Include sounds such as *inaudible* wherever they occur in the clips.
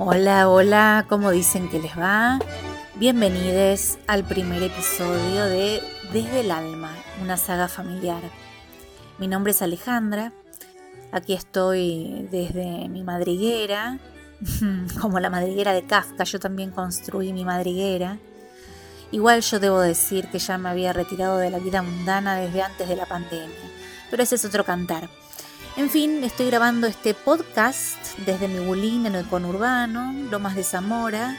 Hola, hola, ¿cómo dicen que les va? Bienvenidos al primer episodio de Desde el Alma, una saga familiar. Mi nombre es Alejandra, aquí estoy desde mi madriguera, *laughs* como la madriguera de Kafka, yo también construí mi madriguera. Igual yo debo decir que ya me había retirado de la vida mundana desde antes de la pandemia, pero ese es otro cantar. En fin, estoy grabando este podcast desde mi bulín en el conurbano, Lomas de Zamora,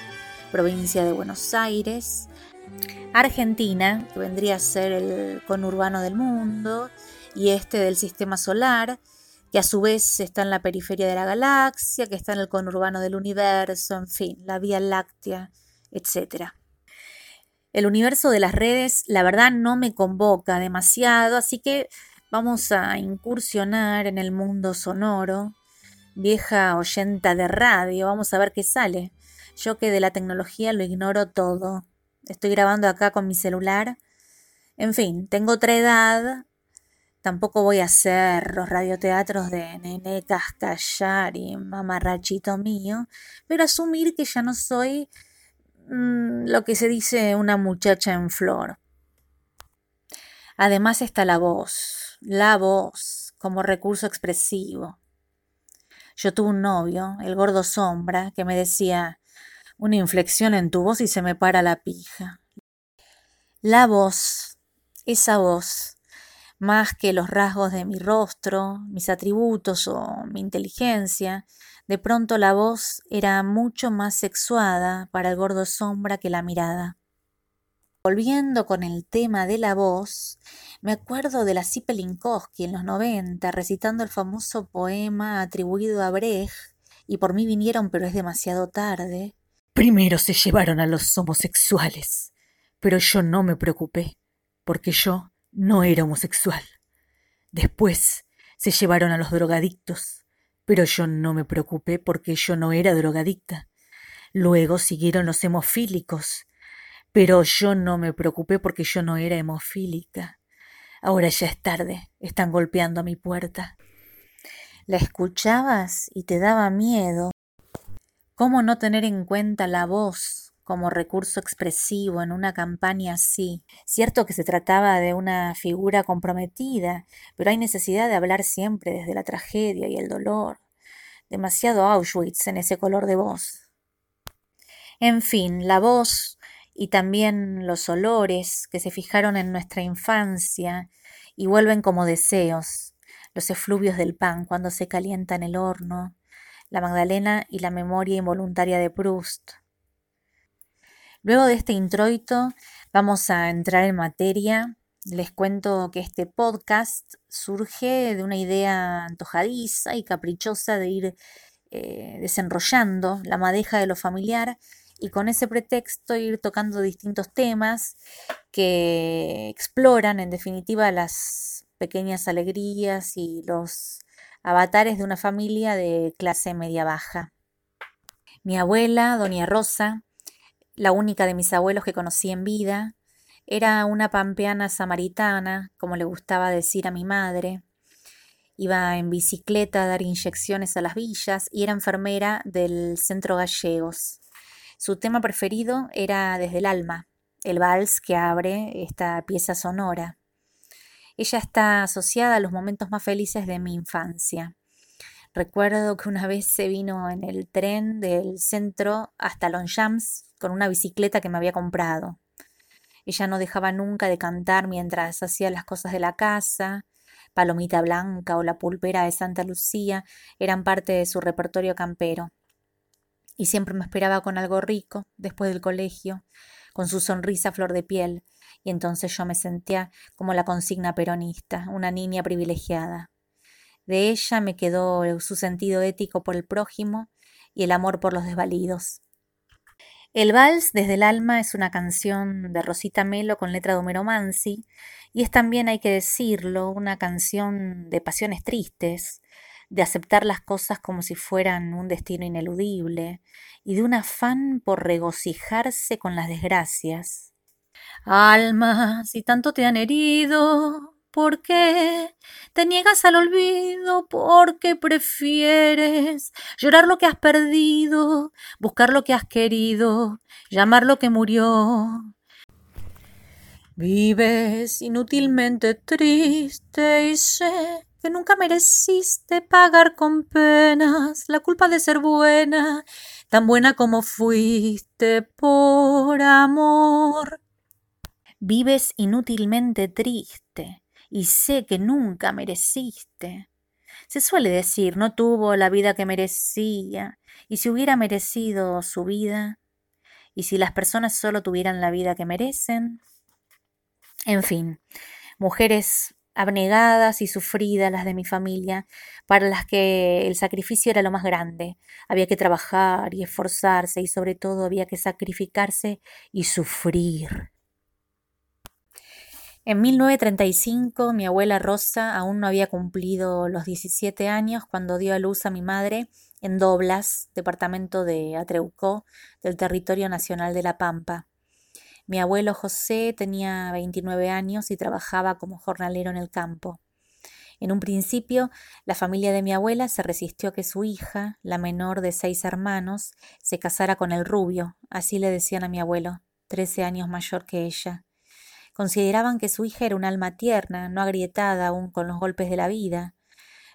provincia de Buenos Aires, Argentina, que vendría a ser el conurbano del mundo, y este del sistema solar, que a su vez está en la periferia de la galaxia, que está en el conurbano del universo, en fin, la Vía Láctea, etc. El universo de las redes, la verdad, no me convoca demasiado, así que Vamos a incursionar en el mundo sonoro, vieja oyenta de radio, vamos a ver qué sale. Yo que de la tecnología lo ignoro todo. Estoy grabando acá con mi celular. En fin, tengo otra edad. Tampoco voy a hacer los radioteatros de Nene Cascallar y Mamarrachito mío, pero asumir que ya no soy mm, lo que se dice una muchacha en flor. Además está la voz la voz como recurso expresivo. Yo tuve un novio, el gordo sombra, que me decía, una inflexión en tu voz y se me para la pija. La voz, esa voz, más que los rasgos de mi rostro, mis atributos o mi inteligencia, de pronto la voz era mucho más sexuada para el gordo sombra que la mirada. Volviendo con el tema de la voz, me acuerdo de la Linkowski en los 90 recitando el famoso poema atribuido a Brecht y por mí vinieron pero es demasiado tarde. Primero se llevaron a los homosexuales, pero yo no me preocupé, porque yo no era homosexual. Después se llevaron a los drogadictos, pero yo no me preocupé porque yo no era drogadicta. Luego siguieron los hemofílicos, pero yo no me preocupé porque yo no era hemofílica. Ahora ya es tarde, están golpeando a mi puerta. La escuchabas y te daba miedo. ¿Cómo no tener en cuenta la voz como recurso expresivo en una campaña así? Cierto que se trataba de una figura comprometida, pero hay necesidad de hablar siempre desde la tragedia y el dolor. Demasiado Auschwitz en ese color de voz. En fin, la voz y también los olores que se fijaron en nuestra infancia y vuelven como deseos, los efluvios del pan cuando se calienta en el horno, la Magdalena y la memoria involuntaria de Proust. Luego de este introito vamos a entrar en materia. Les cuento que este podcast surge de una idea antojadiza y caprichosa de ir eh, desenrollando la madeja de lo familiar y con ese pretexto ir tocando distintos temas que exploran en definitiva las pequeñas alegrías y los avatares de una familia de clase media baja. Mi abuela, doña Rosa, la única de mis abuelos que conocí en vida, era una pampeana samaritana, como le gustaba decir a mi madre. Iba en bicicleta a dar inyecciones a las villas y era enfermera del centro gallegos. Su tema preferido era Desde el alma, el vals que abre esta pieza sonora. Ella está asociada a los momentos más felices de mi infancia. Recuerdo que una vez se vino en el tren del centro hasta Longchamps con una bicicleta que me había comprado. Ella no dejaba nunca de cantar mientras hacía las cosas de la casa. Palomita Blanca o la pulpera de Santa Lucía eran parte de su repertorio campero y siempre me esperaba con algo rico después del colegio, con su sonrisa flor de piel, y entonces yo me sentía como la consigna peronista, una niña privilegiada. De ella me quedó su sentido ético por el prójimo y el amor por los desvalidos. El Vals desde el alma es una canción de Rosita Melo con letra de Homero Mansi y es también, hay que decirlo, una canción de pasiones tristes, de aceptar las cosas como si fueran un destino ineludible y de un afán por regocijarse con las desgracias. Alma, si tanto te han herido, ¿Por qué te niegas al olvido? Porque prefieres llorar lo que has perdido, buscar lo que has querido, llamar lo que murió. Vives inútilmente triste y sé que nunca mereciste pagar con penas la culpa de ser buena, tan buena como fuiste por amor. Vives inútilmente triste y sé que nunca mereciste. Se suele decir, no tuvo la vida que merecía, y si hubiera merecido su vida, y si las personas solo tuvieran la vida que merecen. En fin, mujeres abnegadas y sufridas las de mi familia, para las que el sacrificio era lo más grande. Había que trabajar y esforzarse y sobre todo había que sacrificarse y sufrir. En 1935 mi abuela Rosa aún no había cumplido los 17 años cuando dio a luz a mi madre en Doblas, departamento de Atreucó, del territorio nacional de La Pampa. Mi abuelo José tenía 29 años y trabajaba como jornalero en el campo. En un principio, la familia de mi abuela se resistió a que su hija, la menor de seis hermanos, se casara con el rubio, así le decían a mi abuelo, trece años mayor que ella. Consideraban que su hija era un alma tierna, no agrietada aún con los golpes de la vida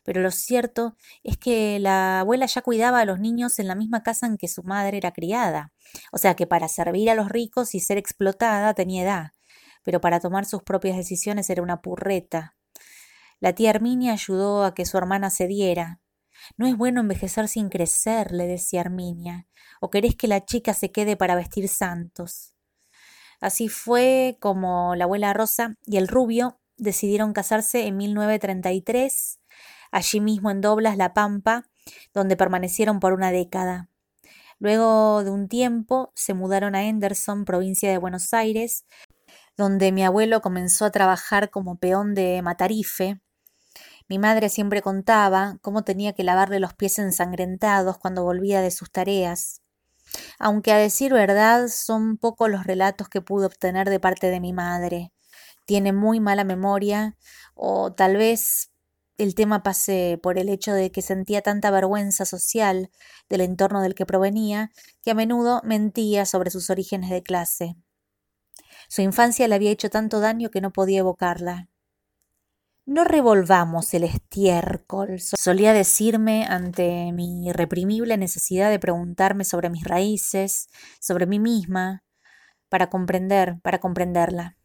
pero lo cierto es que la abuela ya cuidaba a los niños en la misma casa en que su madre era criada. O sea que para servir a los ricos y ser explotada tenía edad, pero para tomar sus propias decisiones era una purreta. La tía Herminia ayudó a que su hermana cediera. No es bueno envejecer sin crecer, le decía Herminia, o querés que la chica se quede para vestir santos. Así fue como la abuela Rosa y el rubio decidieron casarse en 1933 allí mismo en Doblas, La Pampa, donde permanecieron por una década. Luego de un tiempo se mudaron a Henderson, provincia de Buenos Aires, donde mi abuelo comenzó a trabajar como peón de matarife. Mi madre siempre contaba cómo tenía que lavarle los pies ensangrentados cuando volvía de sus tareas. Aunque a decir verdad son pocos los relatos que pude obtener de parte de mi madre. Tiene muy mala memoria o tal vez el tema pase por el hecho de que sentía tanta vergüenza social del entorno del que provenía, que a menudo mentía sobre sus orígenes de clase. Su infancia le había hecho tanto daño que no podía evocarla. No revolvamos el estiércol, solía decirme ante mi irreprimible necesidad de preguntarme sobre mis raíces, sobre mí misma, para comprender, para comprenderla.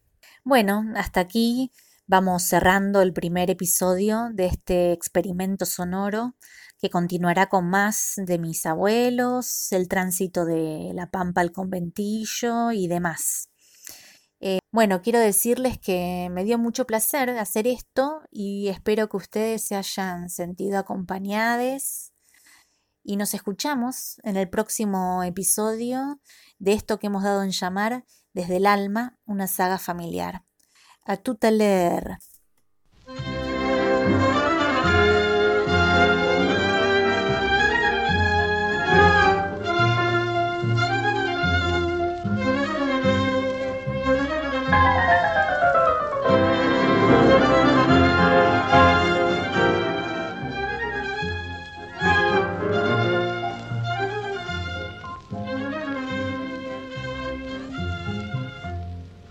Bueno, hasta aquí Vamos cerrando el primer episodio de este experimento sonoro que continuará con más de mis abuelos, el tránsito de la pampa al conventillo y demás. Eh, bueno, quiero decirles que me dio mucho placer hacer esto y espero que ustedes se hayan sentido acompañados y nos escuchamos en el próximo episodio de esto que hemos dado en llamar Desde el alma, una saga familiar. a tutta le